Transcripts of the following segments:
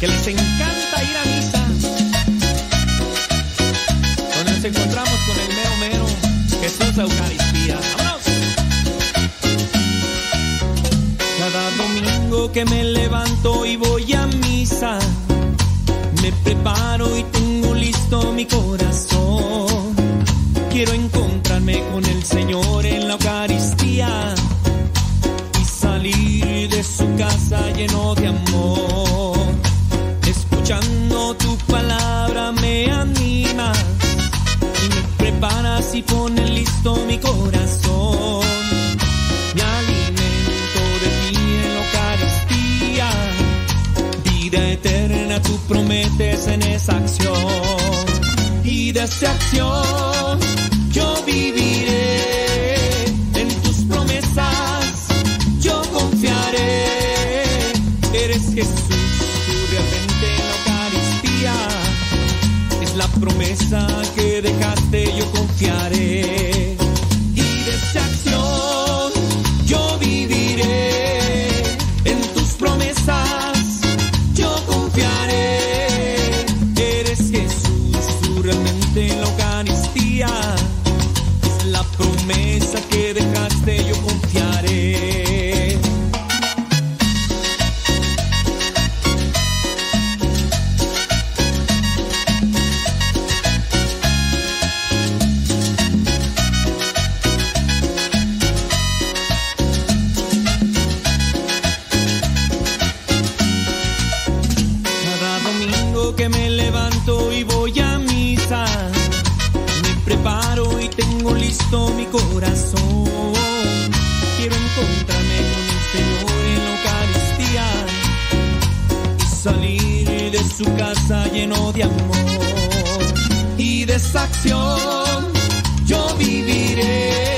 que les encanta ir a misa. Donde nos encontramos con el mero mero, Jesús Eucaristía. ¡Vámonos! Cada domingo que me levanto y voy a misa, me preparo y tengo listo mi corazón. Quiero encontrarme con el Señor en la Eucaristía y salir de su casa lleno de amor. Escuchando tu palabra me animas y me preparas y pones listo mi corazón. Me alimento de ti en la Eucaristía, vida eterna tú prometes en esa acción. Y de esa acción yo viviré en tus promesas, yo confiaré. Eres Jesús, promesa que dejaste, yo confiaré. Salir de su casa lleno de amor. Y de esa acción yo viviré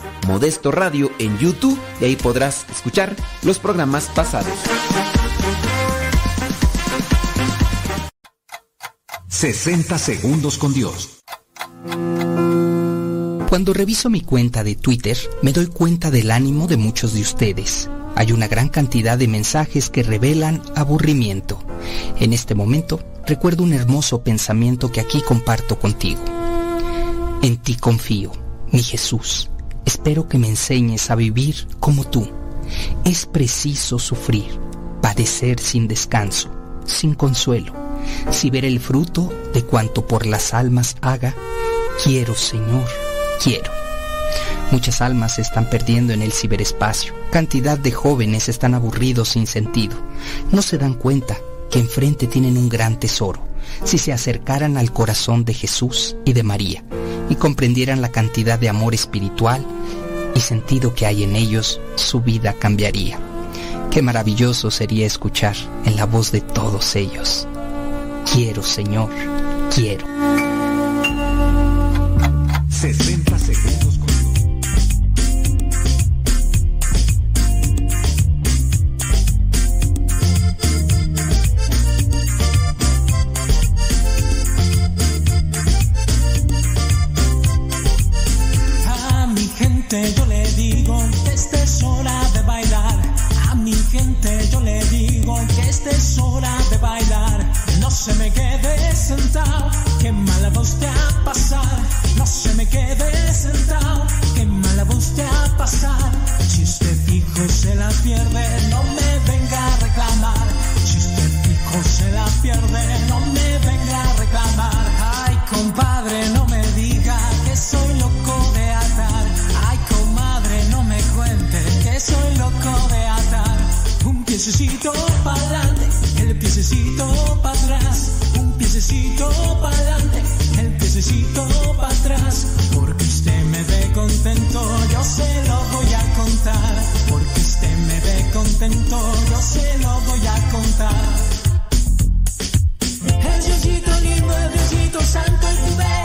Modesto Radio en YouTube y ahí podrás escuchar los programas pasados. 60 segundos con Dios. Cuando reviso mi cuenta de Twitter, me doy cuenta del ánimo de muchos de ustedes. Hay una gran cantidad de mensajes que revelan aburrimiento. En este momento, recuerdo un hermoso pensamiento que aquí comparto contigo. En ti confío, mi Jesús. Espero que me enseñes a vivir como tú. Es preciso sufrir, padecer sin descanso, sin consuelo. Si ver el fruto de cuanto por las almas haga, quiero, Señor, quiero. Muchas almas se están perdiendo en el ciberespacio. Cantidad de jóvenes están aburridos sin sentido. No se dan cuenta que enfrente tienen un gran tesoro si se acercaran al corazón de Jesús y de María y comprendieran la cantidad de amor espiritual y sentido que hay en ellos, su vida cambiaría. Qué maravilloso sería escuchar en la voz de todos ellos. Quiero, Señor, quiero. piececito para adelante, el piececito para atrás, un piececito para adelante, el piececito para atrás, porque usted me ve contento, yo se lo voy a contar, porque usted me ve contento, yo se lo voy a contar. El Diosito lindo, el santo, el cubero.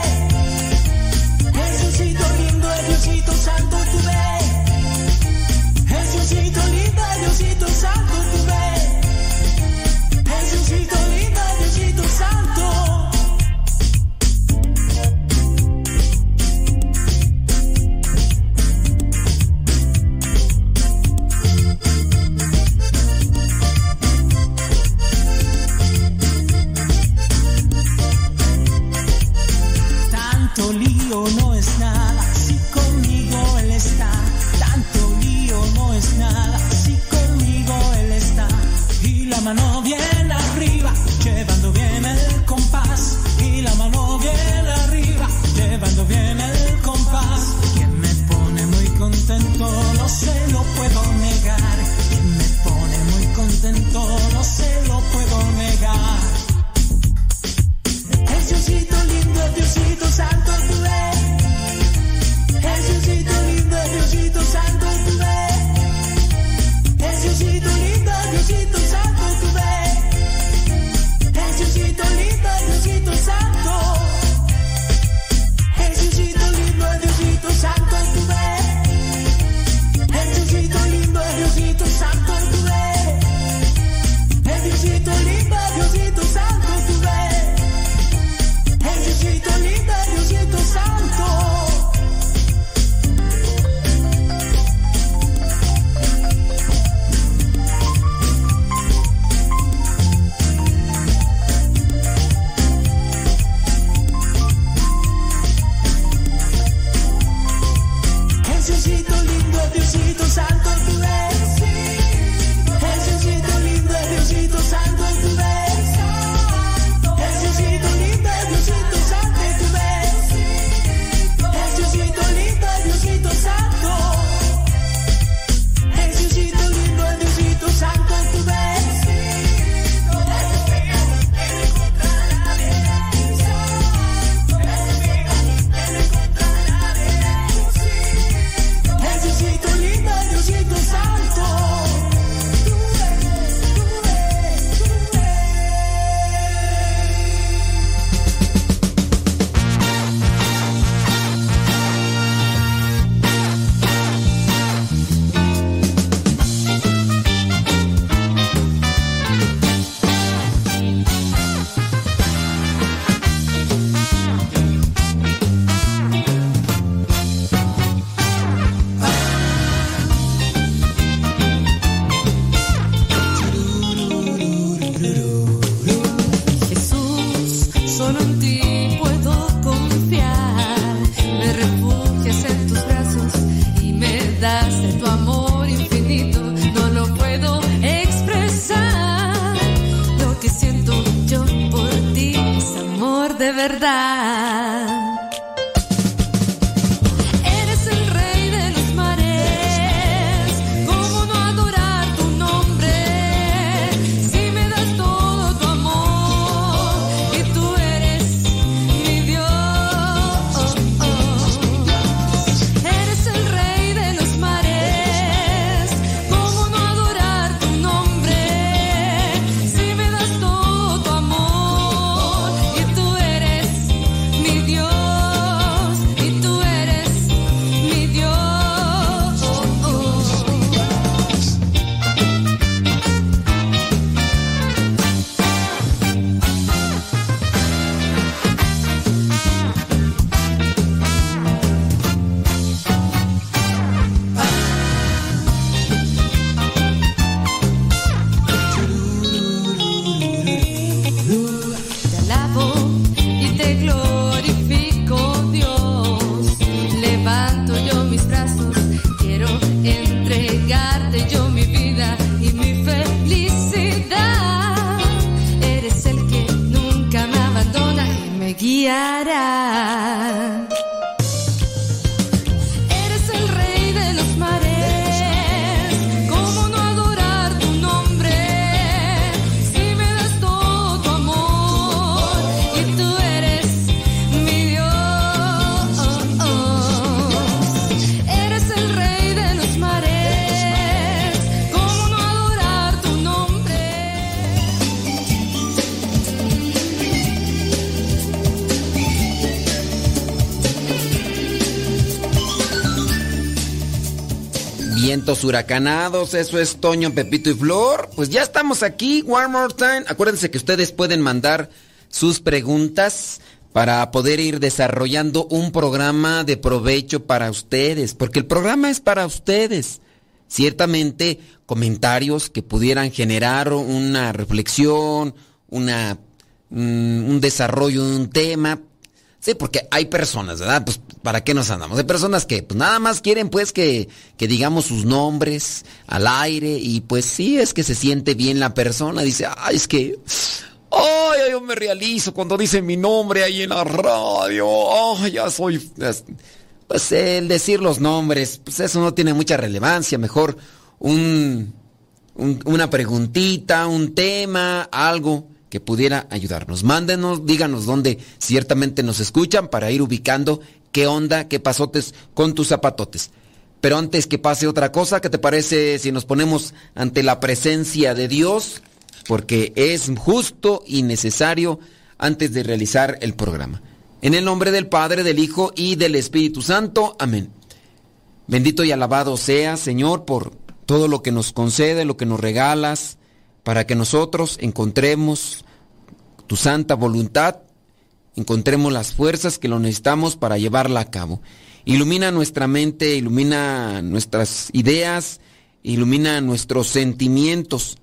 Huracanados, eso es Toño, Pepito y Flor. Pues ya estamos aquí, one more time. Acuérdense que ustedes pueden mandar sus preguntas para poder ir desarrollando un programa de provecho para ustedes, porque el programa es para ustedes. Ciertamente, comentarios que pudieran generar una reflexión, una, mm, un desarrollo de un tema. Sí, porque hay personas, ¿verdad? Pues, ¿para qué nos andamos? Hay personas que pues, nada más quieren, pues, que, que digamos sus nombres al aire y pues sí, es que se siente bien la persona. Dice, ay, es que... Ay, yo me realizo cuando dicen mi nombre ahí en la radio. Ay, ya soy... Pues el decir los nombres, pues eso no tiene mucha relevancia. Mejor un- una preguntita, un tema, algo pudiera ayudarnos. Mándenos, díganos dónde ciertamente nos escuchan para ir ubicando qué onda, qué pasotes con tus zapatotes. Pero antes que pase otra cosa, ¿qué te parece si nos ponemos ante la presencia de Dios? Porque es justo y necesario antes de realizar el programa. En el nombre del Padre, del Hijo y del Espíritu Santo. Amén. Bendito y alabado sea, Señor, por todo lo que nos concede, lo que nos regalas, para que nosotros encontremos tu santa voluntad, encontremos las fuerzas que lo necesitamos para llevarla a cabo. Ilumina nuestra mente, ilumina nuestras ideas, ilumina nuestros sentimientos,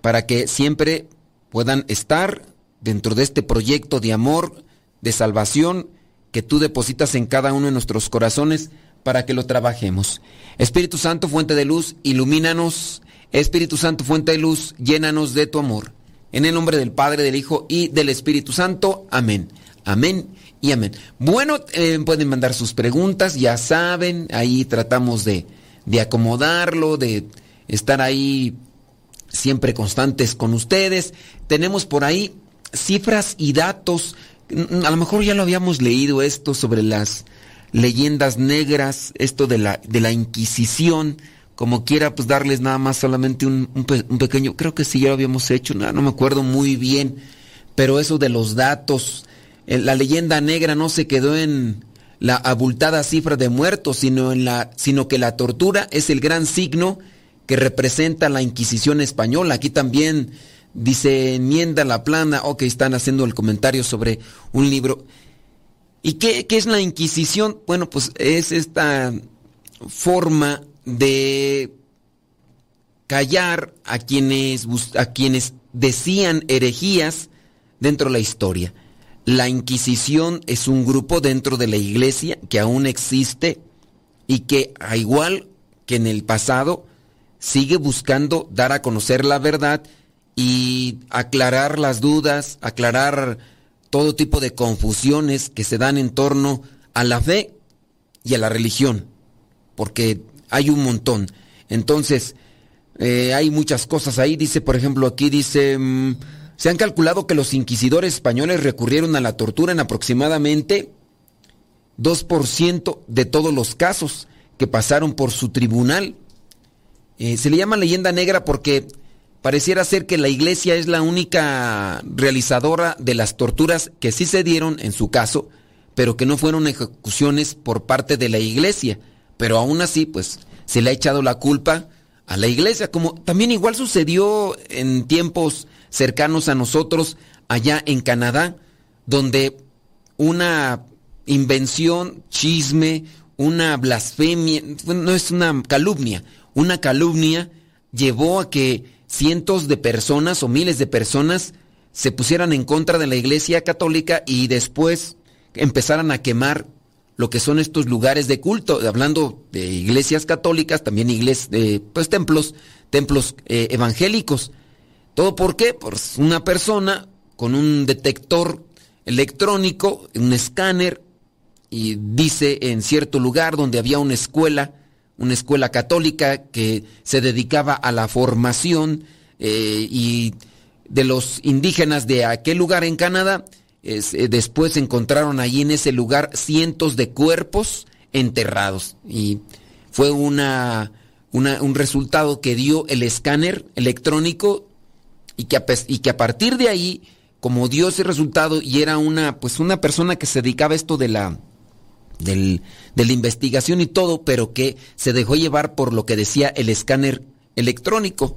para que siempre puedan estar dentro de este proyecto de amor, de salvación que tú depositas en cada uno de nuestros corazones para que lo trabajemos. Espíritu Santo, fuente de luz, ilumínanos. Espíritu Santo, fuente de luz, llénanos de tu amor. En el nombre del Padre, del Hijo y del Espíritu Santo. Amén. Amén y amén. Bueno, eh, pueden mandar sus preguntas, ya saben, ahí tratamos de, de acomodarlo, de estar ahí siempre constantes con ustedes. Tenemos por ahí cifras y datos. Mm, A lo mejor ya lo habíamos leído esto sobre las leyendas negras, esto de la, de la Inquisición. Como quiera, pues darles nada más solamente un, un un pequeño, creo que sí ya lo habíamos hecho, no, me acuerdo muy bien, pero eso de los datos, la leyenda negra no se quedó en la abultada cifra de muertos, sino en la, sino que la tortura es el gran signo que representa la Inquisición española. Aquí también dice enmienda la plana, ok, están haciendo el comentario sobre un libro. ¿Y qué, qué es la Inquisición? Bueno, pues es esta forma de callar a quienes, a quienes decían herejías dentro de la historia. La Inquisición es un grupo dentro de la iglesia que aún existe y que, a igual que en el pasado, sigue buscando dar a conocer la verdad y aclarar las dudas, aclarar todo tipo de confusiones que se dan en torno a la fe y a la religión, porque hay un montón. Entonces, eh, hay muchas cosas ahí. Dice, por ejemplo, aquí dice, mm, se han calculado que los inquisidores españoles recurrieron a la tortura en aproximadamente 2% de todos los casos que pasaron por su tribunal. Eh, se le llama leyenda negra porque pareciera ser que la iglesia es la única realizadora de las torturas que sí se dieron en su caso, pero que no fueron ejecuciones por parte de la iglesia. Pero aún así, pues, se le ha echado la culpa a la iglesia, como también igual sucedió en tiempos cercanos a nosotros allá en Canadá, donde una invención, chisme, una blasfemia, no es una calumnia, una calumnia llevó a que cientos de personas o miles de personas se pusieran en contra de la Iglesia Católica y después empezaran a quemar lo que son estos lugares de culto, hablando de iglesias católicas, también iglesias, pues templos, templos eh, evangélicos. ¿Todo por qué? Pues una persona con un detector electrónico, un escáner, y dice en cierto lugar donde había una escuela, una escuela católica que se dedicaba a la formación eh, y de los indígenas de aquel lugar en Canadá. Eh, después encontraron allí en ese lugar cientos de cuerpos enterrados y fue una, un resultado que dio el escáner electrónico y que, a, y que a partir de ahí, como dio ese resultado y era una, pues una persona que se dedicaba a esto de la, del, de la investigación y todo, pero que se dejó llevar por lo que decía el escáner electrónico.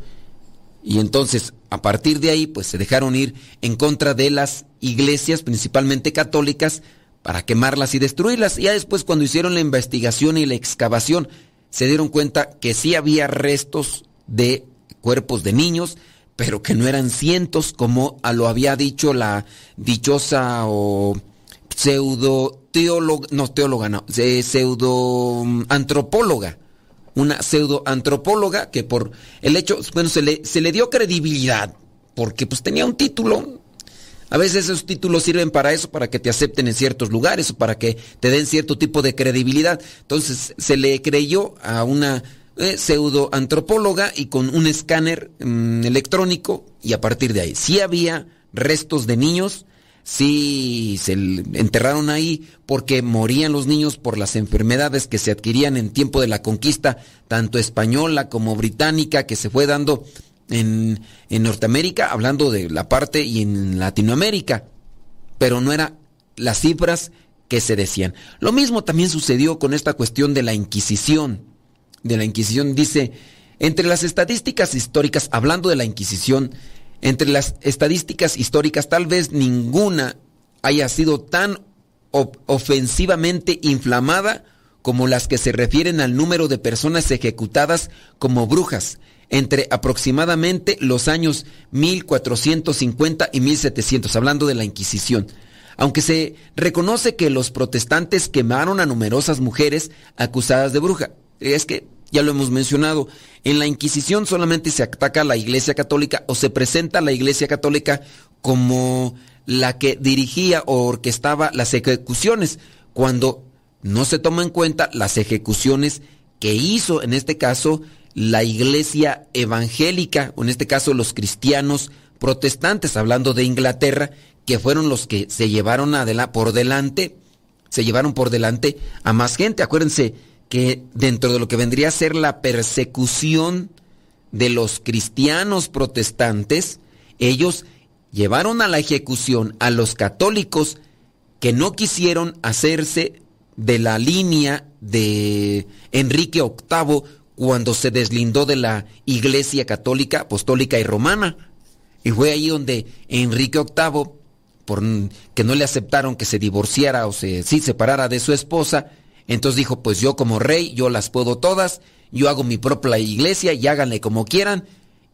Y entonces, a partir de ahí, pues se dejaron ir en contra de las iglesias, principalmente católicas, para quemarlas y destruirlas. Y ya después, cuando hicieron la investigación y la excavación, se dieron cuenta que sí había restos de cuerpos de niños, pero que no eran cientos, como lo había dicho la dichosa o pseudo teóloga, no teóloga, no, pseudo antropóloga, una pseudo antropóloga que por el hecho, bueno, se le, se le dio credibilidad, porque pues tenía un título. A veces esos títulos sirven para eso, para que te acepten en ciertos lugares o para que te den cierto tipo de credibilidad. Entonces se le creyó a una eh, pseudo antropóloga y con un escáner mm, electrónico y a partir de ahí. Sí había restos de niños, sí se enterraron ahí porque morían los niños por las enfermedades que se adquirían en tiempo de la conquista, tanto española como británica, que se fue dando en, en Norteamérica, hablando de la parte y en Latinoamérica, pero no eran las cifras que se decían. Lo mismo también sucedió con esta cuestión de la Inquisición. De la Inquisición dice, entre las estadísticas históricas, hablando de la Inquisición, entre las estadísticas históricas, tal vez ninguna haya sido tan ofensivamente inflamada como las que se refieren al número de personas ejecutadas como brujas entre aproximadamente los años 1450 y 1700, hablando de la Inquisición. Aunque se reconoce que los protestantes quemaron a numerosas mujeres acusadas de bruja. Es que ya lo hemos mencionado, en la Inquisición solamente se ataca a la Iglesia Católica o se presenta a la Iglesia Católica como la que dirigía o orquestaba las ejecuciones, cuando no se toma en cuenta las ejecuciones que hizo en este caso la Iglesia Evangélica, o en este caso los cristianos protestantes, hablando de Inglaterra, que fueron los que se llevaron por delante, se llevaron por delante a más gente. Acuérdense, que dentro de lo que vendría a ser la persecución de los cristianos protestantes, ellos llevaron a la ejecución a los católicos que no quisieron hacerse de la línea de Enrique VIII cuando se deslindó de la Iglesia Católica, Apostólica y Romana. Y fue ahí donde Enrique VIII, por que no le aceptaron que se divorciara o se separara de su esposa, entonces dijo, pues yo como rey, yo las puedo todas, yo hago mi propia iglesia y háganle como quieran.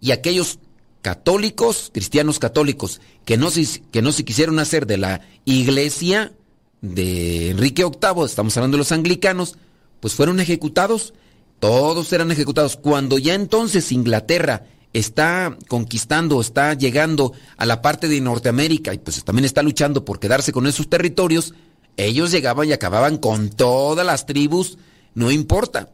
Y aquellos católicos, cristianos católicos, que no, se, que no se quisieron hacer de la iglesia de Enrique VIII, estamos hablando de los anglicanos, pues fueron ejecutados. Todos eran ejecutados. Cuando ya entonces Inglaterra está conquistando, está llegando a la parte de Norteamérica y pues también está luchando por quedarse con esos territorios, ellos llegaban y acababan con todas las tribus, no importa.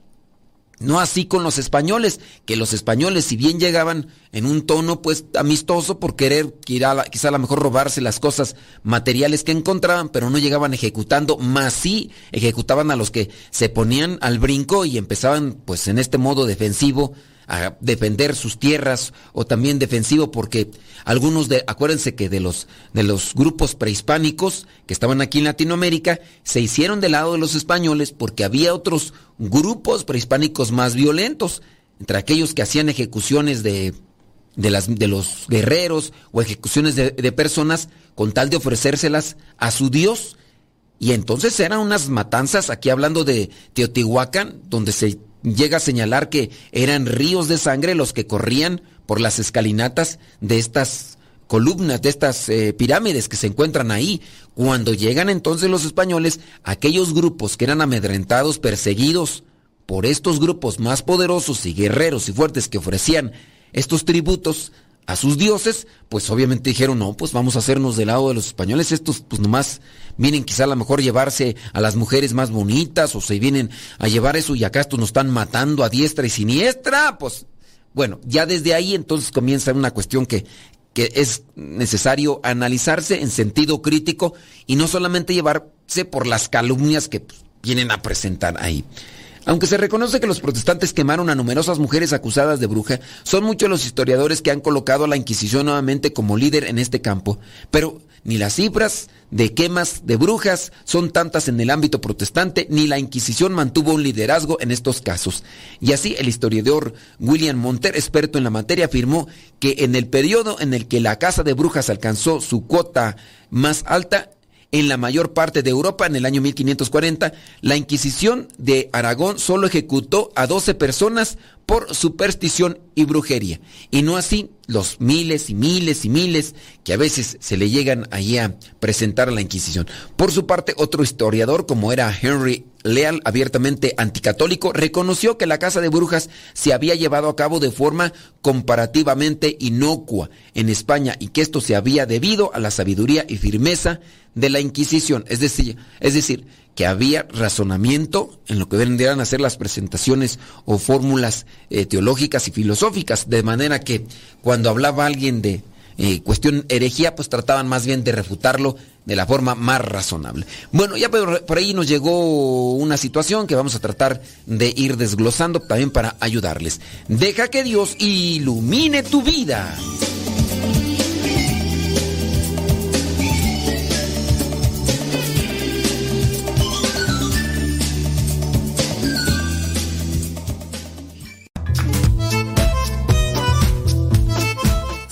No así con los españoles, que los españoles si bien llegaban en un tono pues amistoso por querer quizá a lo mejor robarse las cosas materiales que encontraban, pero no llegaban ejecutando, más sí ejecutaban a los que se ponían al brinco y empezaban pues en este modo defensivo a defender sus tierras o también defensivo porque algunos de acuérdense que de los de los grupos prehispánicos que estaban aquí en Latinoamérica se hicieron del lado de los españoles porque había otros grupos prehispánicos más violentos entre aquellos que hacían ejecuciones de de, las, de los guerreros o ejecuciones de, de personas con tal de ofrecérselas a su Dios. Y entonces eran unas matanzas, aquí hablando de Teotihuacán, donde se llega a señalar que eran ríos de sangre los que corrían por las escalinatas de estas columnas, de estas eh, pirámides que se encuentran ahí. Cuando llegan entonces los españoles, aquellos grupos que eran amedrentados, perseguidos por estos grupos más poderosos y guerreros y fuertes que ofrecían estos tributos a sus dioses, pues obviamente dijeron, no, pues vamos a hacernos del lado de los españoles, estos pues nomás vienen quizá a lo mejor llevarse a las mujeres más bonitas o se vienen a llevar eso y acá estos nos están matando a diestra y siniestra, pues bueno, ya desde ahí entonces comienza una cuestión que, que es necesario analizarse en sentido crítico y no solamente llevarse por las calumnias que pues, vienen a presentar ahí. Aunque se reconoce que los protestantes quemaron a numerosas mujeres acusadas de bruja, son muchos los historiadores que han colocado a la Inquisición nuevamente como líder en este campo. Pero ni las cifras de quemas de brujas son tantas en el ámbito protestante, ni la Inquisición mantuvo un liderazgo en estos casos. Y así el historiador William Monter, experto en la materia, afirmó que en el periodo en el que la casa de brujas alcanzó su cuota más alta, en la mayor parte de Europa en el año 1540, la Inquisición de Aragón solo ejecutó a 12 personas por superstición y brujería. Y no así los miles y miles y miles que a veces se le llegan allí a presentar a la Inquisición. Por su parte, otro historiador, como era Henry Leal, abiertamente anticatólico, reconoció que la casa de brujas se había llevado a cabo de forma comparativamente inocua en España y que esto se había debido a la sabiduría y firmeza de la Inquisición. Es decir, es decir, que había razonamiento en lo que vendrían a ser las presentaciones o fórmulas eh, teológicas y filosóficas, de manera que cuando hablaba alguien de eh, cuestión herejía, pues trataban más bien de refutarlo de la forma más razonable. Bueno, ya por, por ahí nos llegó una situación que vamos a tratar de ir desglosando también para ayudarles. Deja que Dios ilumine tu vida.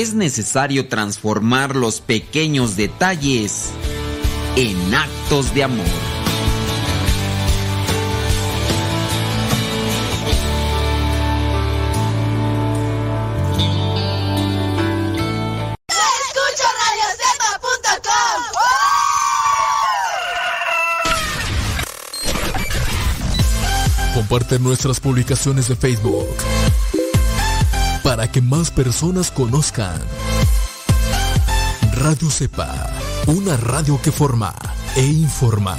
Es necesario transformar los pequeños detalles en actos de amor. Comparte nuestras publicaciones de Facebook para que más personas conozcan. Radio Cepa, una radio que forma e informa.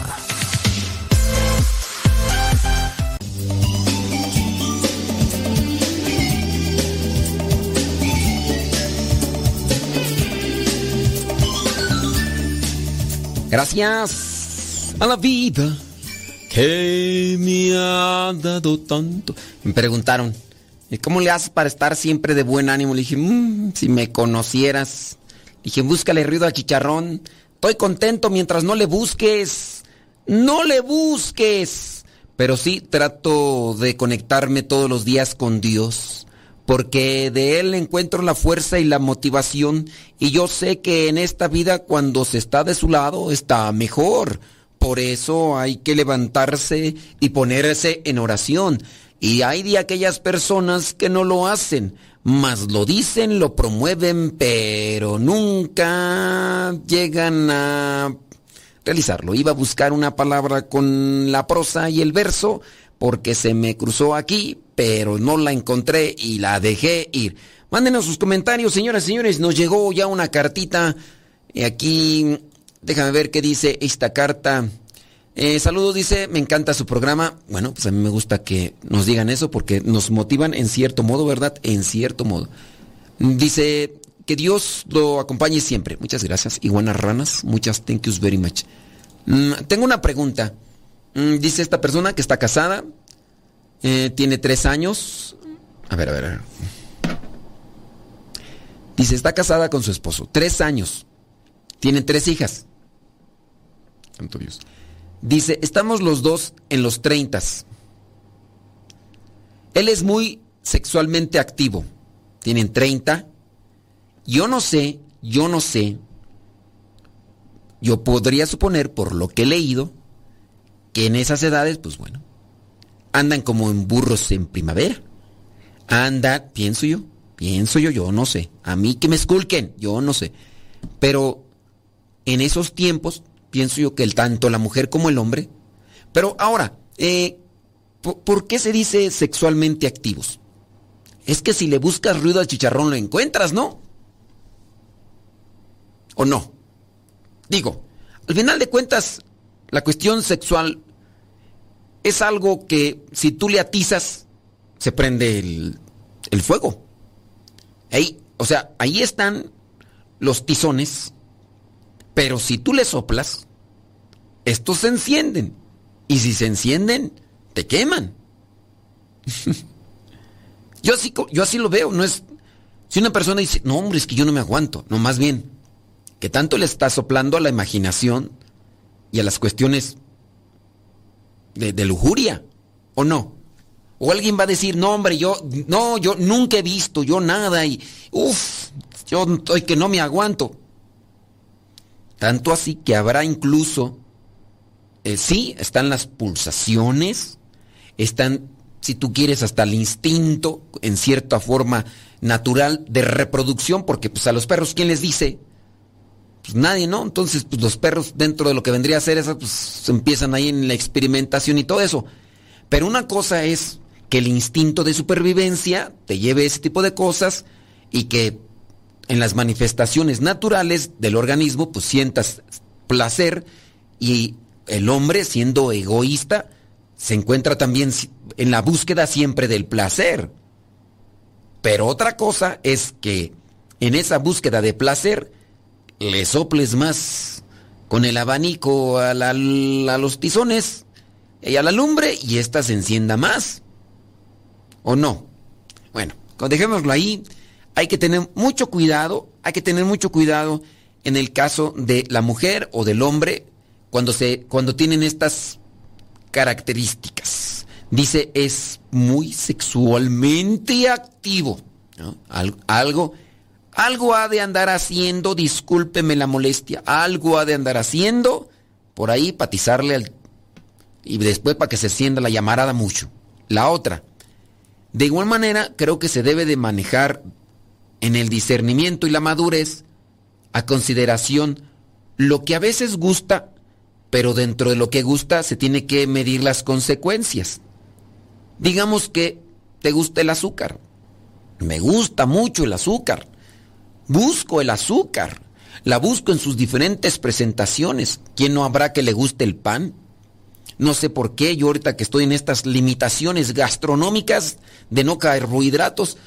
Gracias a la vida que me ha dado tanto. Me preguntaron, ¿y cómo le haces para estar siempre de buen ánimo? Le dije, "Mm, si me conocieras. Le dije, búscale ruido al chicharrón. Estoy contento mientras no le busques. No le busques. Pero sí trato de conectarme todos los días con Dios. Porque de Él encuentro la fuerza y la motivación. Y yo sé que en esta vida cuando se está de su lado está mejor. Por eso hay que levantarse y ponerse en oración. Y hay de aquellas personas que no lo hacen, mas lo dicen, lo promueven, pero nunca llegan a realizarlo. Iba a buscar una palabra con la prosa y el verso porque se me cruzó aquí, pero no la encontré y la dejé ir. Mándenos sus comentarios, señoras y señores. Nos llegó ya una cartita. Y aquí, déjame ver qué dice esta carta. Eh, saludos, dice, me encanta su programa. Bueno, pues a mí me gusta que nos digan eso porque nos motivan en cierto modo, ¿verdad? En cierto modo. Dice, que Dios lo acompañe siempre. Muchas gracias. Y buenas ranas, muchas thank yous very much. Mm, tengo una pregunta. Mm, dice esta persona que está casada, eh, tiene tres años. A ver, a ver, a ver. Dice, está casada con su esposo, tres años. Tienen tres hijas. Santo Dios. Dice, estamos los dos en los 30. Él es muy sexualmente activo. Tienen 30. Yo no sé, yo no sé. Yo podría suponer, por lo que he leído, que en esas edades, pues bueno, andan como en burros en primavera. Anda, pienso yo, pienso yo, yo no sé. A mí que me esculquen, yo no sé. Pero en esos tiempos, pienso yo que el tanto la mujer como el hombre. Pero ahora, eh, ¿por, qué se dice sexualmente activos? Es que si le buscas ruido al chicharrón lo encuentras, ¿no? ¿O no? Digo, al final de cuentas, la cuestión sexual es algo que si tú le atizas, se prende el, el fuego. Ahí, o sea, ahí están los tizones, pero si tú le soplas, estos se encienden. Y si se encienden, te queman. yo, así, yo así lo veo, no es... Si una persona dice, no hombre, es que yo no me aguanto, no, más bien, que tanto le está soplando a la imaginación y a las cuestiones de, de lujuria, ¿o no? O alguien va a decir, no hombre, yo, no, yo nunca he visto, yo nada, y, uff, yo estoy que no me aguanto. Tanto así que habrá incluso, eh, sí, están las pulsaciones, están, si tú quieres, hasta el instinto, en cierta forma natural, de reproducción, porque pues a los perros, ¿quién les dice? Pues nadie, ¿no? Entonces, pues los perros, dentro de lo que vendría a ser eso, pues empiezan ahí en la experimentación y todo eso. Pero una cosa es que el instinto de supervivencia te lleve ese tipo de cosas y que en las manifestaciones naturales del organismo pues sientas placer y el hombre siendo egoísta se encuentra también en la búsqueda siempre del placer. Pero otra cosa es que en esa búsqueda de placer le soples más con el abanico a, los tizones y a la lumbre y ésta se encienda más. ¿O no? Bueno, dejémoslo ahí. Hay que tener mucho cuidado, hay que tener mucho cuidado en el caso de la mujer o del hombre cuando, se, cuando tienen estas características. Dice, es muy sexualmente activo. Algo, algo, algo ha de andar haciendo, discúlpeme la molestia, algo ha de andar haciendo por ahí patizarle al... Y después para que se sienta la llamarada mucho. La otra, de igual manera, creo que se debe de manejar en el discernimiento y la madurez a consideración lo que a veces gusta, pero dentro de lo que gusta se tiene que medir las consecuencias. Digamos que te gusta el azúcar. Me gusta mucho el azúcar. Busco el azúcar. La busco en sus diferentes presentaciones. ¿Quién no habrá que le guste el pan? No sé por qué, yo ahorita que estoy en estas limitaciones gastronómicas de no carbohidratos,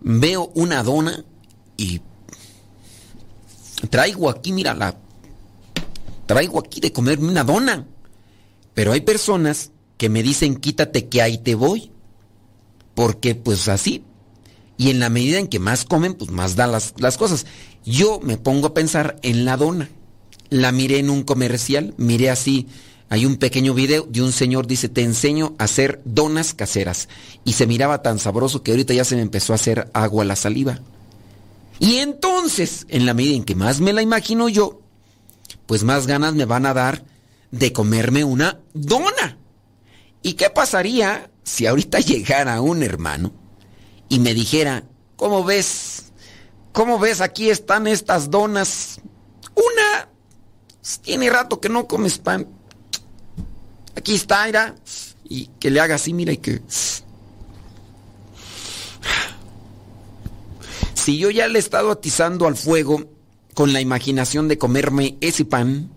veo una dona y traigo aquí, mira, la traigo aquí de comerme una dona. Pero hay personas que me dicen, quítate que ahí te voy. Porque pues así. Y en la medida en que más comen, pues más dan las, las cosas. Yo me pongo a pensar en la dona. La miré en un comercial, miré así hay un pequeño video de un señor, dice, te enseño a hacer donas caseras. Y se miraba tan sabroso que ahorita ya se me empezó a hacer agua la saliva. Y entonces, en la medida en que más me la imagino yo, pues más ganas me van a dar de comerme una dona. ¿Y qué pasaría si ahorita llegara un hermano y me dijera, ¿cómo ves? ¿Cómo ves? Aquí están estas donas. Una, tiene rato que no comes pan Aquí está, mira. Y que le haga así, mira, y que... Si yo ya le he estado atizando al fuego con la imaginación de comerme ese pan,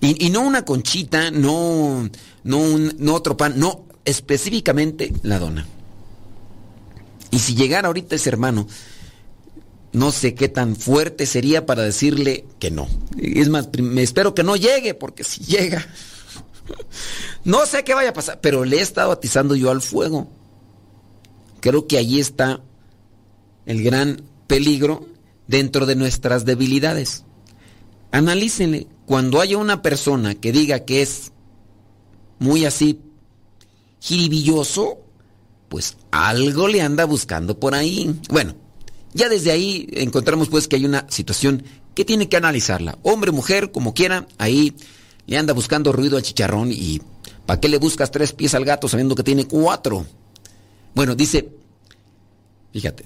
y, no una conchita, no, no, un, no otro pan, no, específicamente la dona. Y si llegara ahorita ese hermano, no sé qué tan fuerte sería para decirle que no. Es más, me espero que no llegue, porque si llega, no sé qué vaya a pasar, pero le he estado atizando yo al fuego. Creo que allí está el gran peligro dentro de nuestras debilidades. Analícenle, cuando haya una persona que diga que es muy así jiribilloso, pues algo le anda buscando por ahí. Bueno, ya desde ahí encontramos pues que hay una situación que tiene que analizarla. Hombre, mujer, como quiera, ahí le anda buscando ruido al chicharrón y ¿para qué le buscas tres pies al gato sabiendo que tiene cuatro? Bueno, dice, fíjate,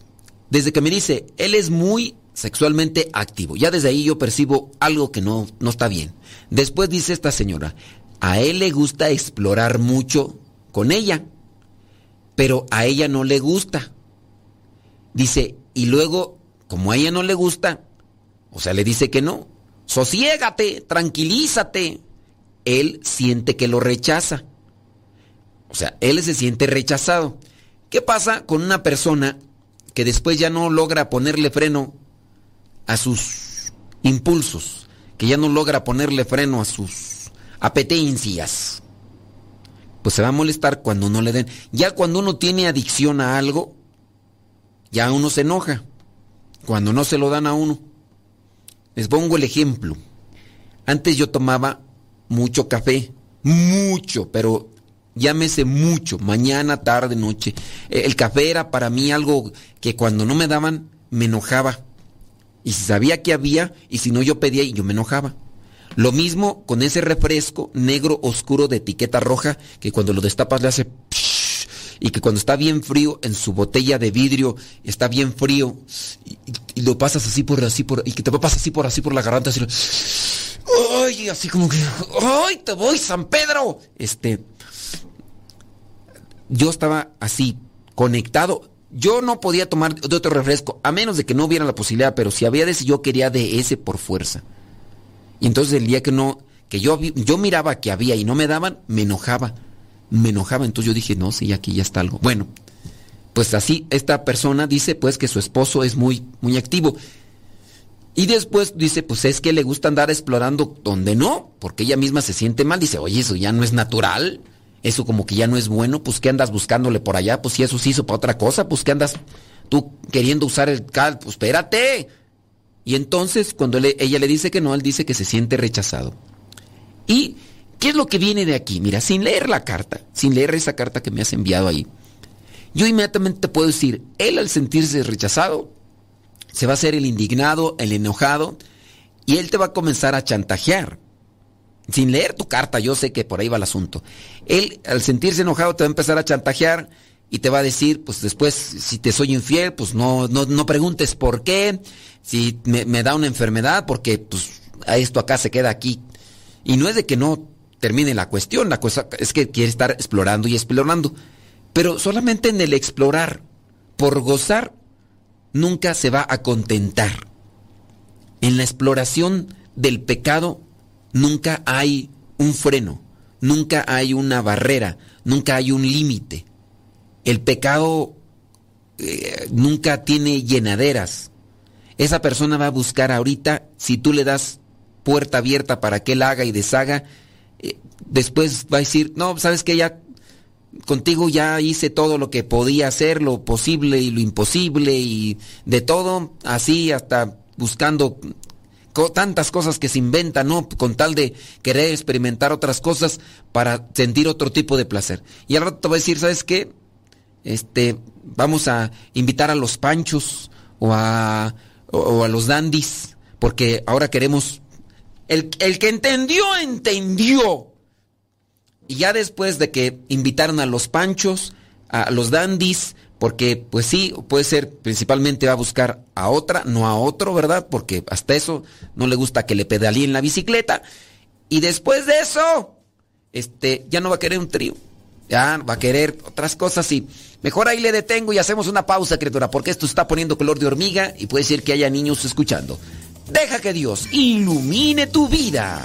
desde que me dice, él es muy sexualmente activo, ya desde ahí yo percibo algo que no, no está bien. Después dice esta señora, a él le gusta explorar mucho con ella, pero a ella no le gusta. Dice, y luego, como a ella no le gusta, o sea, le dice que no, sosiégate, tranquilízate. Él siente que lo rechaza. O sea, él se siente rechazado. ¿Qué pasa con una persona que después ya no logra ponerle freno a sus impulsos? Que ya no logra ponerle freno a sus apetencias. Pues se va a molestar cuando no le den. Ya cuando uno tiene adicción a algo, ya uno se enoja. Cuando no se lo dan a uno. Les pongo el ejemplo. Antes yo tomaba mucho café. Mucho, pero llámese mucho. Mañana, tarde, noche. El café era para mí algo que cuando no me daban, me enojaba. Y si sabía que había, y si no yo pedía y yo me enojaba. Lo mismo con ese refresco negro oscuro de etiqueta roja que cuando lo destapas le hace y que cuando está bien frío en su botella de vidrio está bien frío y, lo pasas así por así por y que te pasas así por así por la garganta así, ay así como que ay te voy San Pedro este yo estaba así conectado yo no podía tomar de otro refresco a menos de que no hubiera la posibilidad pero si había de ese yo quería de ese por fuerza y entonces el día que no, que yo, yo miraba que había y no me daban, me enojaba. Me enojaba. Entonces yo dije, no, sí, aquí ya está algo. Bueno, pues así esta persona dice pues que su esposo es muy, muy activo. Y después dice, pues es que le gusta andar explorando donde no, porque ella misma se siente mal. Dice, oye, eso ya no es natural. Eso como que ya no es bueno. Pues ¿qué andas buscándole por allá? Pues si eso se hizo para otra cosa, pues ¿qué andas tú queriendo usar el cal? Pues espérate. Y entonces, cuando ella le dice que no, él dice que se siente rechazado. ¿Y qué es lo que viene de aquí? Mira, sin leer la carta, sin leer esa carta que me has enviado ahí, yo inmediatamente te puedo decir, él al sentirse rechazado, se va a hacer el indignado, el enojado, y él te va a comenzar a chantajear. Sin leer tu carta, yo sé que por ahí va el asunto. Él, al sentirse enojado, te va a empezar a chantajear y te va a decir, pues después, si te soy infiel, pues no, no, no preguntes por qué, si me, da una enfermedad, porque pues esto acá se queda aquí. Y no es de que no termine la cuestión, la cosa es que quiere estar explorando y explorando. Pero solamente en el explorar, por gozar, nunca se va a contentar. En la exploración del pecado nunca hay un freno, nunca hay una barrera, nunca hay un límite. El pecado eh, nunca tiene llenaderas. Esa persona va a buscar ahorita, si tú le das puerta abierta para que él haga y deshaga, eh, después va a decir, no, sabes que ya contigo ya hice todo lo que podía hacer, lo posible y lo imposible y de todo, así hasta buscando tantas cosas que se inventan, ¿no? Con tal de querer experimentar otras cosas para sentir otro tipo de placer. Y al rato te va a decir, ¿sabes qué? este, vamos a invitar a los panchos o a, o, a los dandis, porque ahora queremos... El, el que entendió, entendió. Y ya después de que invitaron a los panchos, a los dandis, porque pues sí, puede ser, principalmente va a buscar a otra, no a otro, ¿verdad? Porque hasta eso no le gusta que le pedaleen la bicicleta. Y después de eso, este, ya no va a querer un trío. Ya va a querer otras cosas y Mejor ahí le detengo y hacemos una pausa, criatura, porque esto está poniendo color de hormiga y puede ser que haya niños escuchando. Deja que Dios ilumine tu vida.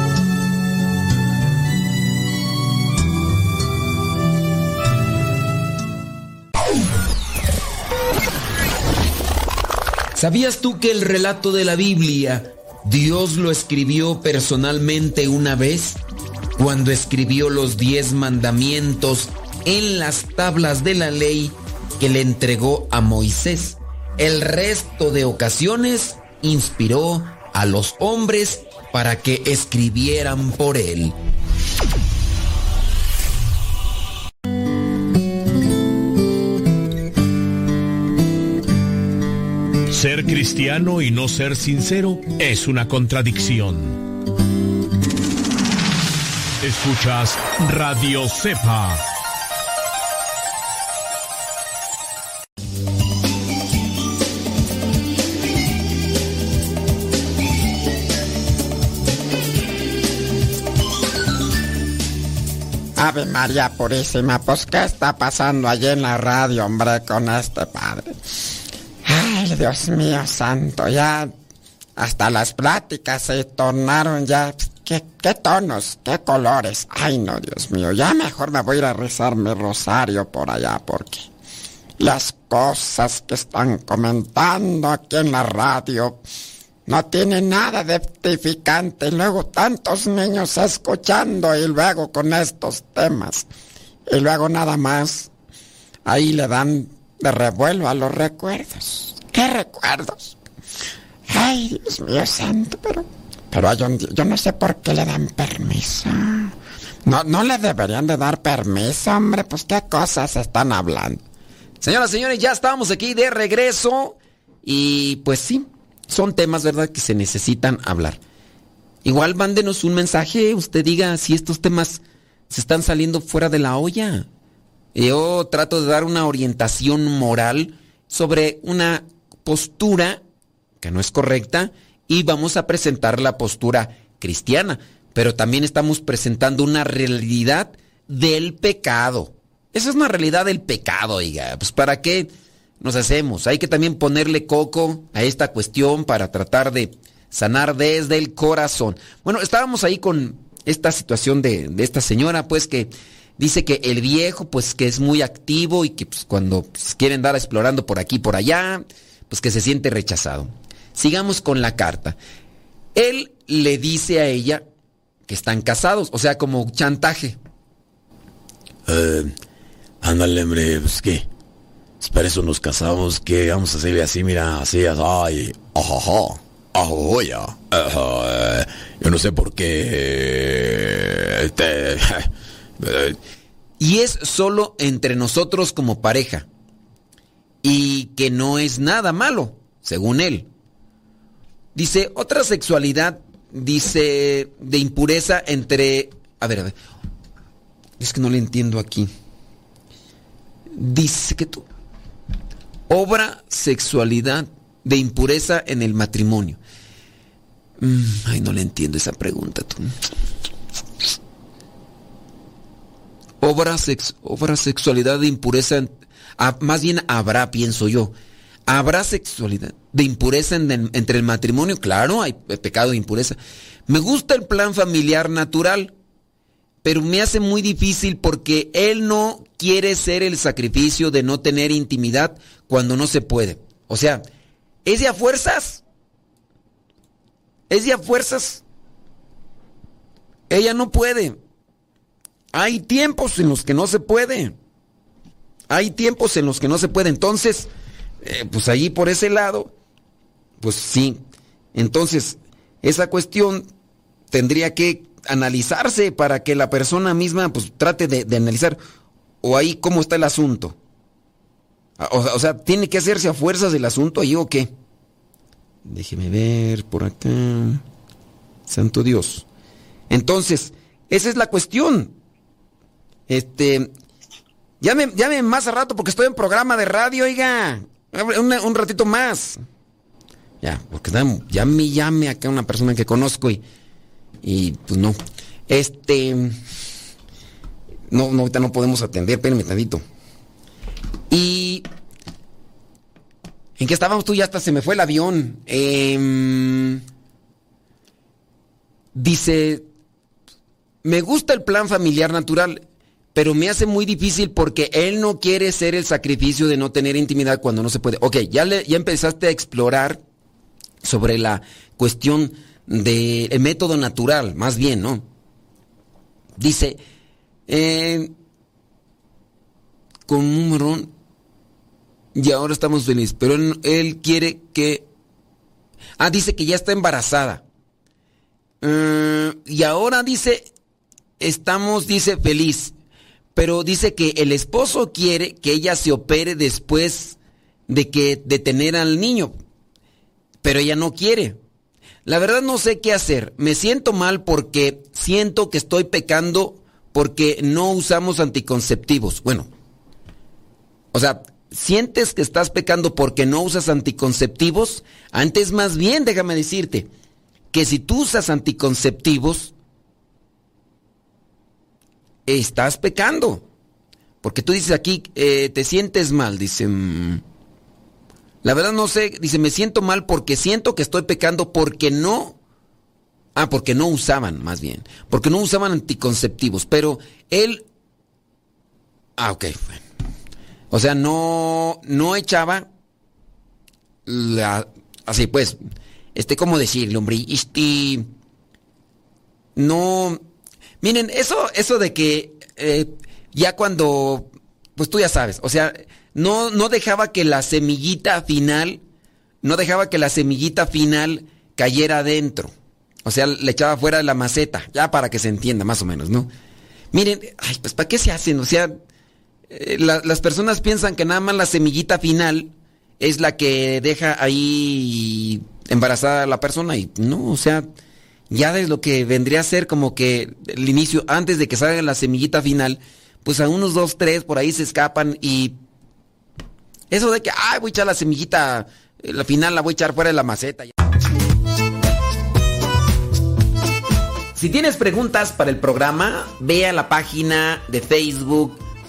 ¿Sabías tú que el relato de la Biblia Dios lo escribió personalmente una vez? Cuando escribió los diez mandamientos en las tablas de la ley que le entregó a Moisés. El resto de ocasiones inspiró a los hombres para que escribieran por él. Ser cristiano y no ser sincero es una contradicción. Escuchas Radio Cepa. Ave María Purísima, pues ¿qué está pasando allí en la radio, hombre, con este padre? Dios mío santo, ya hasta las pláticas se tornaron ya... ¿Qué, qué tonos? ¿Qué colores? Ay, no, Dios mío, ya mejor me voy a ir a rezar mi rosario por allá porque las cosas que están comentando aquí en la radio no tienen nada de edificante. Y luego tantos niños escuchando y luego con estos temas. Y luego nada más ahí le dan de revuelo a los recuerdos. ¿Qué recuerdos? Ay, Dios mío santo, pero... Pero yo, yo no sé por qué le dan permiso. No, no le deberían de dar permiso, hombre, pues qué cosas están hablando. Señoras, señores, ya estamos aquí de regreso y pues sí, son temas, ¿verdad?, que se necesitan hablar. Igual mándenos un mensaje, usted diga si estos temas se están saliendo fuera de la olla. Yo trato de dar una orientación moral sobre una postura que no es correcta y vamos a presentar la postura cristiana, pero también estamos presentando una realidad del pecado. Esa es una realidad del pecado, oiga. Pues para qué nos hacemos. Hay que también ponerle coco a esta cuestión para tratar de sanar desde el corazón. Bueno, estábamos ahí con esta situación de, esta señora, pues que dice que el viejo, pues que es muy activo y que pues, cuando pues, quiere andar explorando por aquí por allá, pues que se siente rechazado. Sigamos con la carta. Él le dice a ella que están casados, o sea, como chantaje. Eh, ándale, hombre, pues qué. Pues para eso nos casamos, que vamos a hacerle así, mira, así, ay, ajaja, ajoya, ajá, yo no sé por qué. Este, y es solo entre nosotros como pareja. Y que no es nada malo, según él. Dice, otra sexualidad, dice, de impureza entre... A ver, a ver. Es que no le entiendo aquí. Dice que tú... Obra sexualidad de impureza en el matrimonio. Mm, ay, no le entiendo esa pregunta. Tú. Obra, sex, obra sexualidad de impureza... En, ah, más bien habrá, pienso yo. ¿Habrá sexualidad de impureza en, en, entre el matrimonio? Claro, hay pecado de impureza. Me gusta el plan familiar natural, pero me hace muy difícil porque él no quiere ser el sacrificio de no tener intimidad cuando no se puede. O sea, ¿es de a fuerzas Es de a fuerzas. Ella no puede. Hay tiempos en los que no se puede. Hay tiempos en los que no se puede. Entonces, eh, pues ahí por ese lado, pues sí. Entonces, esa cuestión tendría que analizarse para que la persona misma pues trate de, analizar. O ahí cómo está el asunto. O, o sea, ¿tiene que hacerse a fuerzas el asunto ahí o qué? Déjeme ver por acá. Santo Dios. Entonces, esa es la cuestión. Este. Llame, llame más a rato porque estoy en programa de radio, oiga. Un, un ratito más. Ya, porque llame, llame acá una persona que conozco y. Y pues no. Este. No, no, ahorita no podemos atender, espérenme tantito. Y. ¿En qué estábamos tú? Ya hasta se me fue el avión. Eh, dice. Me gusta el plan familiar natural, pero me hace muy difícil porque él no quiere ser el sacrificio de no tener intimidad cuando no se puede. Ok, ya, le, ya empezaste a explorar sobre la cuestión del método natural, más bien, ¿no? Dice, eh, con un marrón, y ahora estamos felices, pero él, quiere que... Ah, dice que ya está embarazada. Uh, y ahora dice, estamos, dice, feliz. Pero dice que el esposo quiere que ella se opere después de que de tener al niño. Pero ella no quiere. La verdad no sé qué hacer. Me siento mal porque siento que estoy pecando porque no usamos anticonceptivos. Bueno, o sea, sientes que estás pecando porque no usas anticonceptivos. Antes más bien, déjame decirte, que si tú usas anticonceptivos, estás pecando. Porque tú dices aquí, eh, te sientes mal, dice... Mmm, la verdad no sé, dice, me siento mal porque siento que estoy pecando porque no... Ah, porque no usaban, más bien. Porque no usaban anticonceptivos. Pero él... Ah, ok. O sea, no, no echaba la... Así pues, este, ¿cómo decirlo, hombre? Este... No... Miren, eso, eso de que eh, ya cuando... Pues tú ya sabes, o sea no, no dejaba que la semillita final, no dejaba que la semillita final cayera adentro. O sea, le echaba fuera de la maceta, ya para que se entienda más o menos, ¿no? Miren, ay, pues ¿para qué se hacen? O sea, eh, la, las personas piensan que nada más la semillita final es la que deja ahí embarazada a la persona y no, o sea, ya es lo que vendría a ser como que el inicio, antes de que salga la semillita final, pues a unos dos, tres por ahí se escapan y eso de que, ay, voy a echar la semillita, la final la voy a echar fuera de la maceta. Si tienes preguntas para el programa, ve a la página de Facebook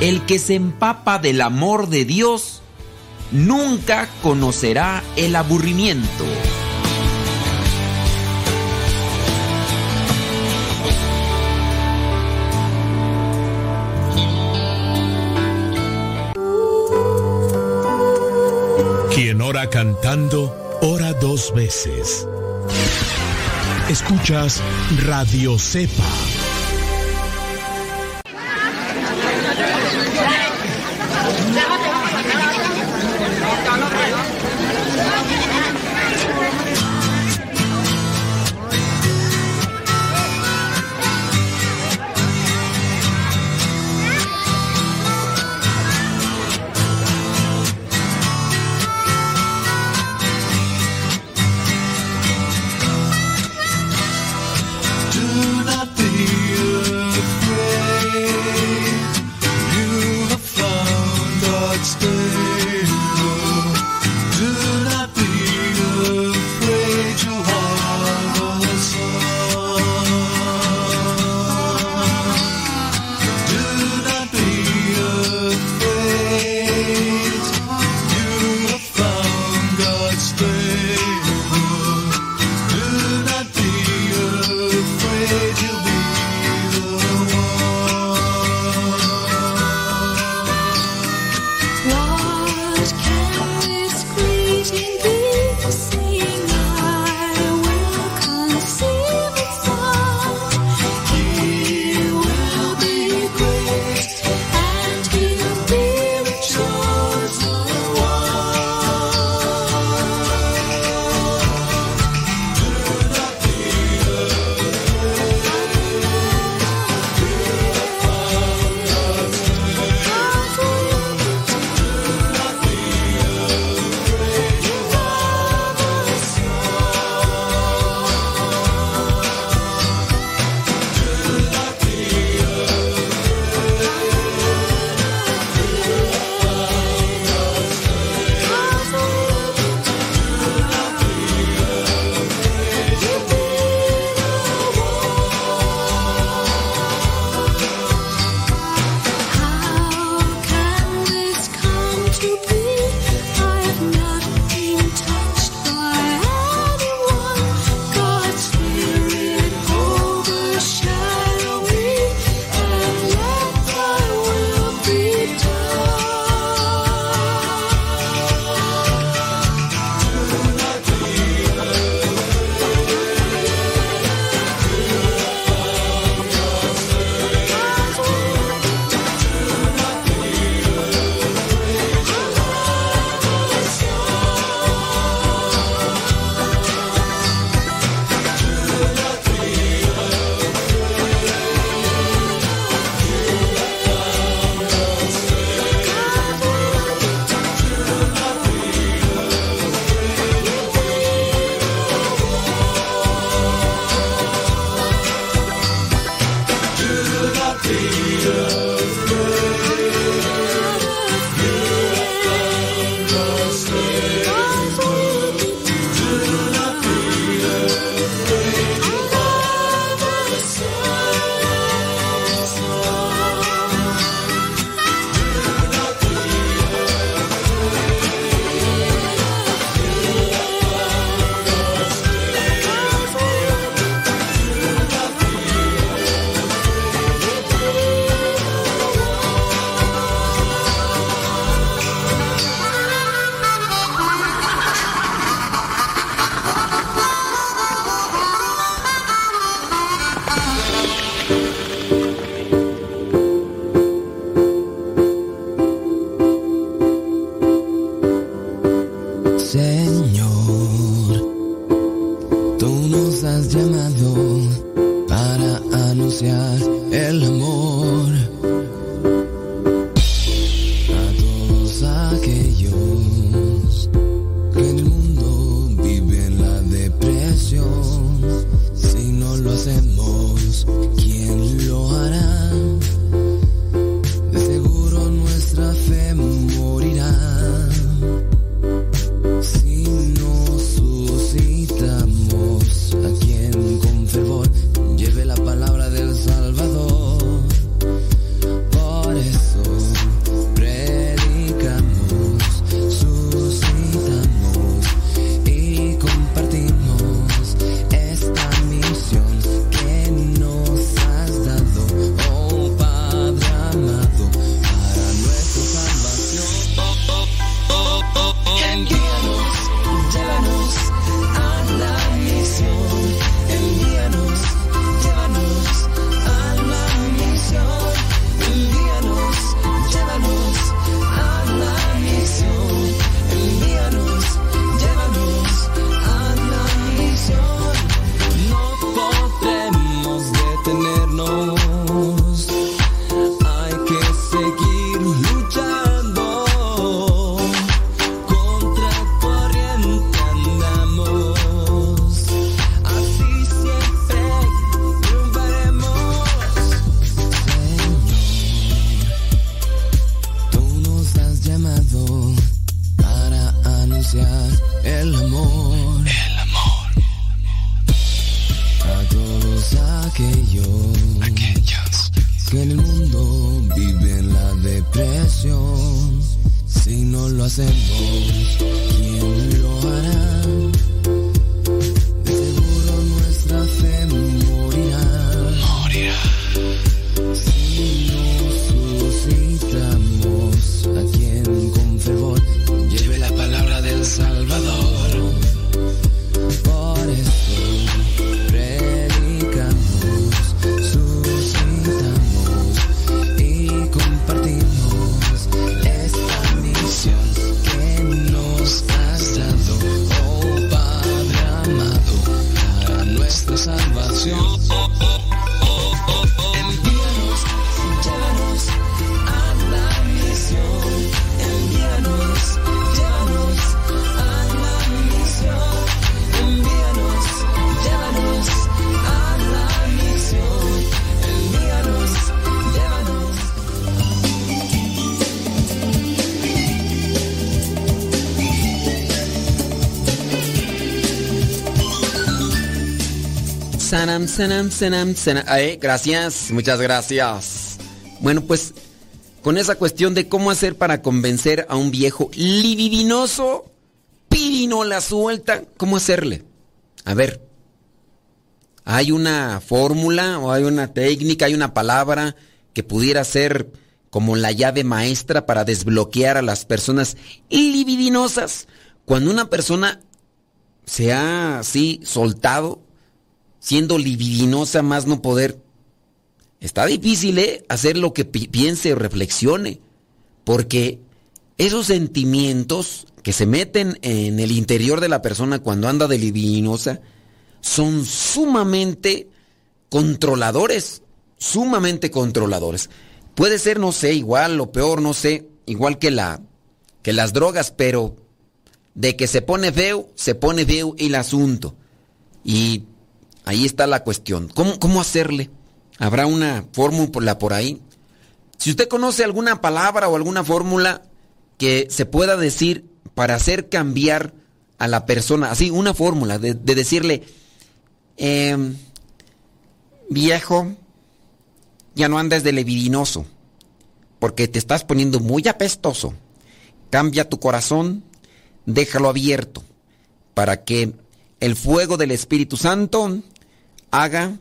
El que se empapa del amor de Dios nunca conocerá el aburrimiento. Quien ora cantando, ora dos veces. Escuchas Radio Cepa. Gracias, muchas gracias. Bueno, pues con esa cuestión de cómo hacer para convencer a un viejo libidinoso, pirinola suelta, ¿cómo hacerle? A ver, ¿hay una fórmula o hay una técnica, hay una palabra que pudiera ser como la llave maestra para desbloquear a las personas libidinosas? Cuando una persona se ha así soltado, siendo libidinosa más no poder. Está difícil, ¿eh? Hacer lo que pi- piense o reflexione. Porque esos sentimientos que se meten en el interior de la persona cuando anda de libidinosa son sumamente controladores. Sumamente controladores. Puede ser, no sé, igual o peor, no sé, igual que la que las drogas, pero de que se pone feo, se pone feo el asunto. Y ahí está la cuestión. ¿Cómo, cómo hacerle? ¿Habrá una fórmula por ahí? Si usted conoce alguna palabra o alguna fórmula que se pueda decir para hacer cambiar a la persona, así, una fórmula de, de decirle, em, viejo, ya no andes de libidinoso, porque te estás poniendo muy apestoso. Cambia tu corazón, déjalo abierto, para que el fuego del Espíritu Santo haga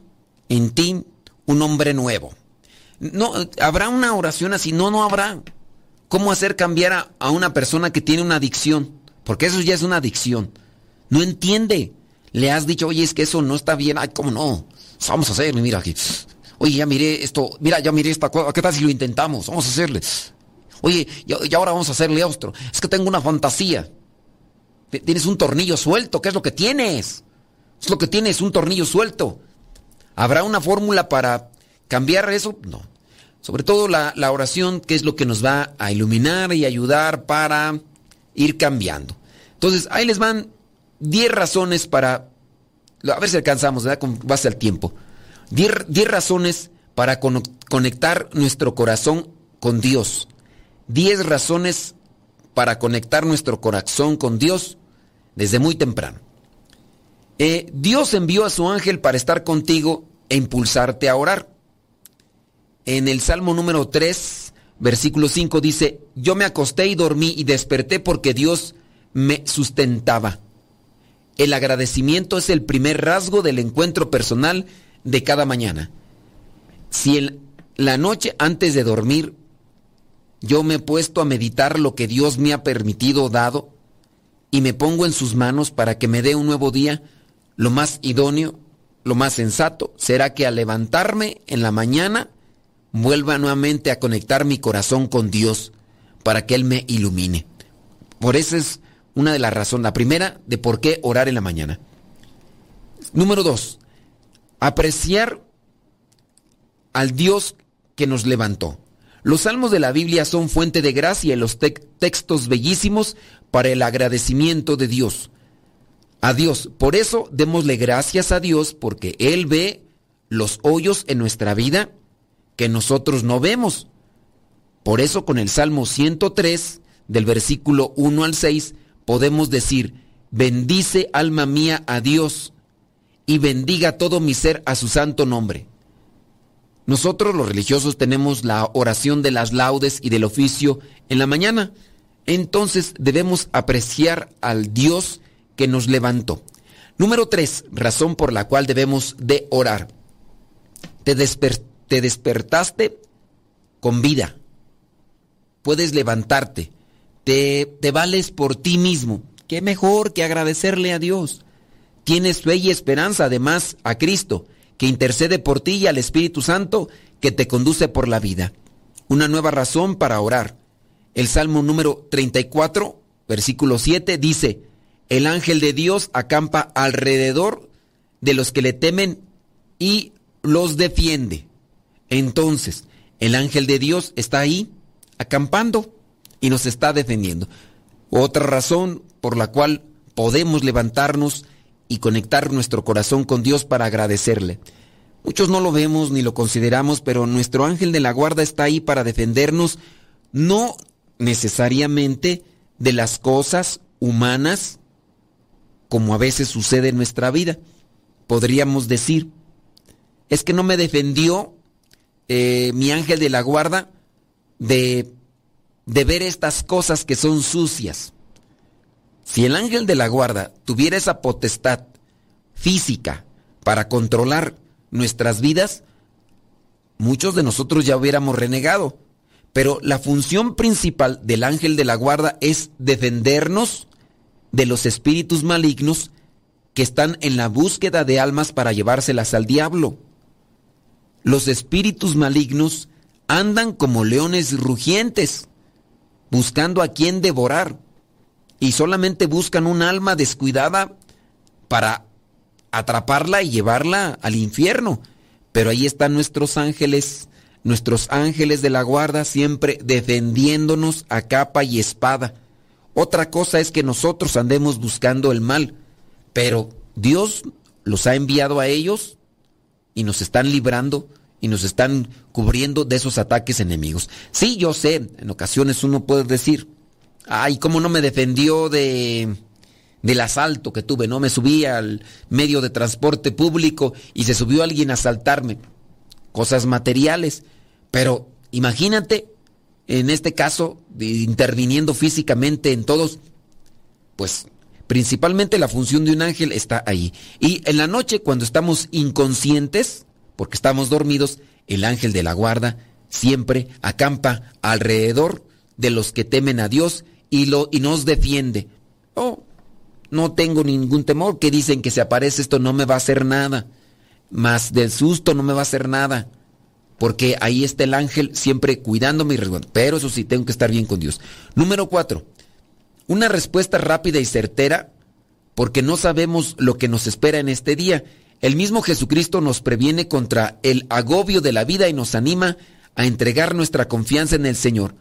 en ti un hombre nuevo. No, habrá una oración así, no, no habrá. ¿Cómo hacer cambiar a, a una persona que tiene una adicción? Porque eso ya es una adicción. No entiende. Le has dicho, oye, es que eso no está bien. Ay, ¿cómo no? Vamos a hacerlo, mira aquí. Oye, ya miré esto, mira, ya miré esta cosa. ¿Qué tal si lo intentamos? Vamos a hacerle. Oye, y ahora vamos a hacerle otro. Es que tengo una fantasía. Tienes un tornillo suelto, ¿qué es lo que tienes? Es lo que tiene, es un tornillo suelto. ¿Habrá una fórmula para cambiar eso? No. Sobre todo la, la oración, que es lo que nos va a iluminar y ayudar para ir cambiando. Entonces, ahí les van 10 razones para... A ver si alcanzamos, ¿verdad? Con base al tiempo. 10 razones para cono- conectar nuestro corazón con Dios. 10 razones para conectar nuestro corazón con Dios desde muy temprano. Eh, Dios envió a su ángel para estar contigo e impulsarte a orar. En el Salmo número 3, versículo 5 dice, yo me acosté y dormí y desperté porque Dios me sustentaba. El agradecimiento es el primer rasgo del encuentro personal de cada mañana. Si en la noche antes de dormir yo me he puesto a meditar lo que Dios me ha permitido dado y me pongo en sus manos para que me dé un nuevo día, lo más idóneo, lo más sensato será que al levantarme en la mañana vuelva nuevamente a conectar mi corazón con Dios para que Él me ilumine. Por eso es una de las razones. La primera, de por qué orar en la mañana. Número dos, apreciar al Dios que nos levantó. Los salmos de la Biblia son fuente de gracia y los textos bellísimos para el agradecimiento de Dios. A Dios. Por eso démosle gracias a Dios porque Él ve los hoyos en nuestra vida que nosotros no vemos. Por eso con el Salmo 103, del versículo 1 al 6, podemos decir, bendice alma mía a Dios y bendiga todo mi ser a su santo nombre. Nosotros los religiosos tenemos la oración de las laudes y del oficio en la mañana. Entonces debemos apreciar al Dios que nos levantó. Número 3, razón por la cual debemos de orar. Te, te despertaste con vida. Puedes levantarte. Te, te vales por ti mismo. ¿Qué mejor que agradecerle a Dios? Tienes fe y esperanza además a Cristo, que intercede por ti y al Espíritu Santo, que te conduce por la vida. Una nueva razón para orar. El Salmo número 34, versículo 7 dice, el ángel de Dios acampa alrededor de los que le temen y los defiende. Entonces, el ángel de Dios está ahí, acampando, y nos está defendiendo. Otra razón por la cual podemos levantarnos y conectar nuestro corazón con Dios para agradecerle. Muchos no lo vemos ni lo consideramos, pero nuestro ángel de la guarda está ahí para defendernos, no necesariamente de las cosas humanas, como a veces sucede en nuestra vida. Podríamos decir, es que no me defendió eh, mi ángel de la guarda de, de ver estas cosas que son sucias. Si el ángel de la guarda tuviera esa potestad física para controlar nuestras vidas, muchos de nosotros ya hubiéramos renegado. Pero la función principal del ángel de la guarda es defendernos de los espíritus malignos que están en la búsqueda de almas para llevárselas al diablo. Los espíritus malignos andan como leones rugientes, buscando a quien devorar, y solamente buscan un alma descuidada para atraparla y llevarla al infierno. Pero ahí están nuestros ángeles, nuestros ángeles de la guarda siempre defendiéndonos a capa y espada. Otra cosa es que nosotros andemos buscando el mal, pero Dios los ha enviado a ellos y nos están librando y nos están cubriendo de esos ataques enemigos. Sí, yo sé, en ocasiones uno puede decir, ay, ¿cómo no me defendió de del asalto que tuve? No me subí al medio de transporte público y se subió alguien a asaltarme. Cosas materiales. Pero imagínate, en este caso, interviniendo físicamente en todos, pues principalmente la función de un ángel está ahí. Y en la noche, cuando estamos inconscientes, porque estamos dormidos, el ángel de la guarda siempre acampa alrededor de los que temen a Dios y, lo, y nos defiende. Oh, no tengo ningún temor, que dicen que si aparece esto no me va a hacer nada, más del susto no me va a hacer nada, porque ahí está el ángel siempre cuidándome y resguardando. Pero eso sí, tengo que estar bien con Dios. Número cuatro, una respuesta rápida y certera porque no sabemos lo que nos espera en este día. El mismo Jesucristo nos previene contra el agobio de la vida y nos anima a entregar nuestra confianza en el Señor.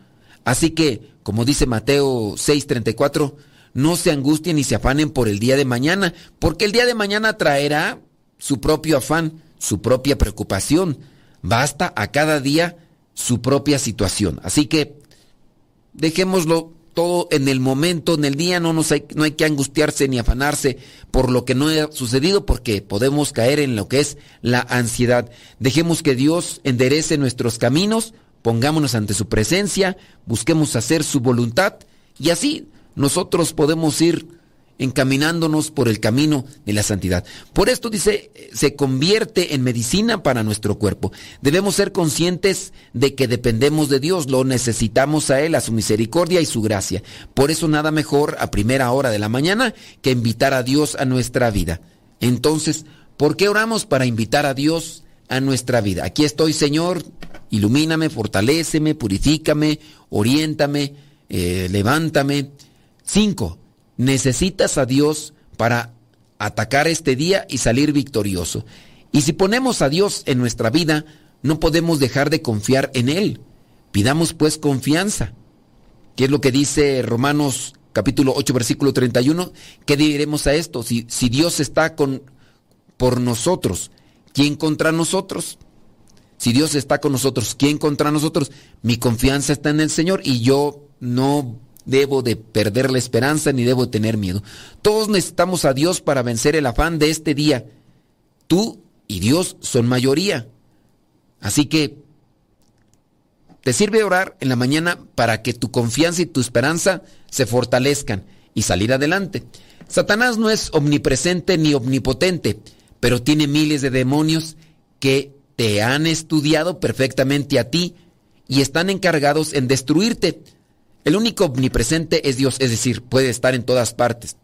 Así que, como dice Mateo 6:34, no se angustien ni se afanen por el día de mañana, porque el día de mañana traerá su propio afán, su propia preocupación. Basta a cada día su propia situación. Así que dejémoslo todo en el momento, en el día, no, no hay que angustiarse ni afanarse por lo que no ha sucedido, porque podemos caer en lo que es la ansiedad. Dejemos que Dios enderece nuestros caminos, pongámonos ante su presencia, busquemos hacer su voluntad y así nosotros podemos ir encaminándonos por el camino de la santidad. Por esto dice, se convierte en medicina para nuestro cuerpo. Debemos ser conscientes de que dependemos de Dios, lo necesitamos a Él, a su misericordia y su gracia. Por eso nada mejor a primera hora de la mañana que invitar a Dios a nuestra vida. Entonces, ¿por qué oramos para invitar a Dios a nuestra vida? Aquí estoy, Señor, ilumíname, fortaléceme, purifícame, oriéntame, eh, levántame. Cinco, necesitas a Dios para atacar este día y salir victorioso. Y si ponemos a Dios en nuestra vida, no podemos dejar de confiar en Él. Pidamos pues confianza. ¿Qué es lo que dice Romanos capítulo 8 versículo 31? ¿Qué diremos a esto? Si, si Dios está con, por nosotros, ¿quién contra nosotros? Si Dios está con nosotros, ¿quién contra nosotros? Mi confianza está en el Señor y yo no debo de perder la esperanza ni debo tener miedo. Todos necesitamos a Dios para vencer el afán de este día. Tú y Dios son mayoría. Así que te sirve orar en la mañana para que tu confianza y tu esperanza se fortalezcan y salir adelante. Satanás no es omnipresente ni omnipotente, pero tiene miles de demonios que te han estudiado perfectamente a ti y están encargados en destruirte. El único omnipresente es Dios, es decir, puede estar en todas partes.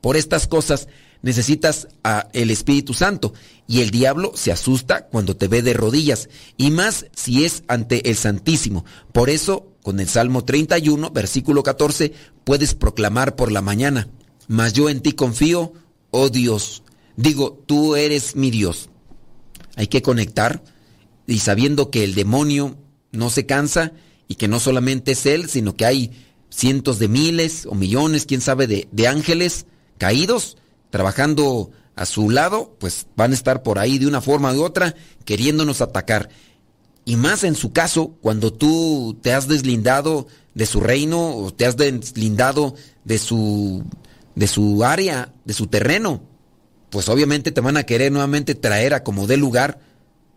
Por estas cosas necesitas a el Espíritu Santo y el diablo se asusta cuando te ve de rodillas y más si es ante el Santísimo. Por eso, con el Salmo 31, versículo 14, puedes proclamar por la mañana, mas yo en ti confío, oh Dios. Digo, tú eres mi Dios. Hay que conectar y sabiendo que el demonio no se cansa y que no solamente es él, sino que hay cientos de miles o millones, quién sabe, de, de ángeles caídos trabajando a su lado, pues van a estar por ahí de una forma u otra queriéndonos atacar. Y más en su caso, cuando tú te has deslindado de su reino o te has deslindado de su, de su área, de su terreno, pues obviamente te van a querer nuevamente traer a como de lugar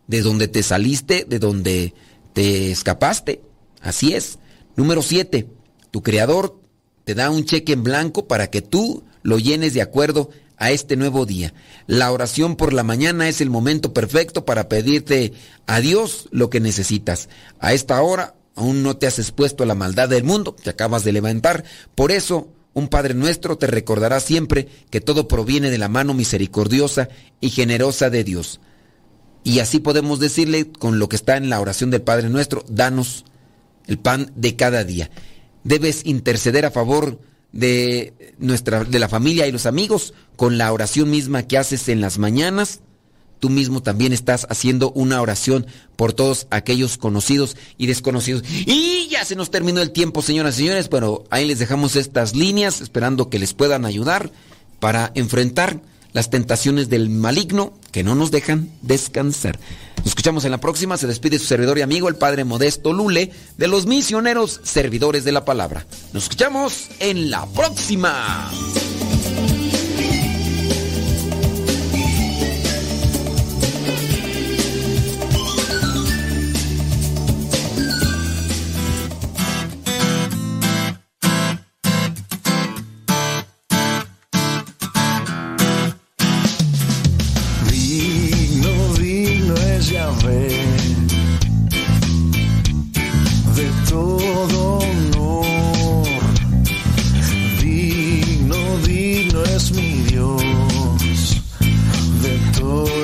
de donde te saliste, de donde te escapaste. Así es. Número 7. Tu creador te da un cheque en blanco para que tú lo llenes de acuerdo a este nuevo día. La oración por la mañana es el momento perfecto para pedirte a Dios lo que necesitas. A esta hora aún no te has expuesto a la maldad del mundo, te acabas de levantar. Por eso, un Padre nuestro te recordará siempre que todo proviene de la mano misericordiosa y generosa de Dios. Y así podemos decirle con lo que está en la oración del Padre nuestro, danos el pan de cada día. Debes interceder a favor de nuestra de la familia y los amigos con la oración misma que haces en las mañanas. Tú mismo también estás haciendo una oración por todos aquellos conocidos y desconocidos. Y ya se nos terminó el tiempo, señoras y señores, pero ahí les dejamos estas líneas esperando que les puedan ayudar para enfrentar las tentaciones del maligno que no nos dejan descansar. Nos escuchamos en la próxima. Se despide su servidor y amigo, el Padre Modesto Lule, de los misioneros servidores de la palabra. Nos escuchamos en la próxima.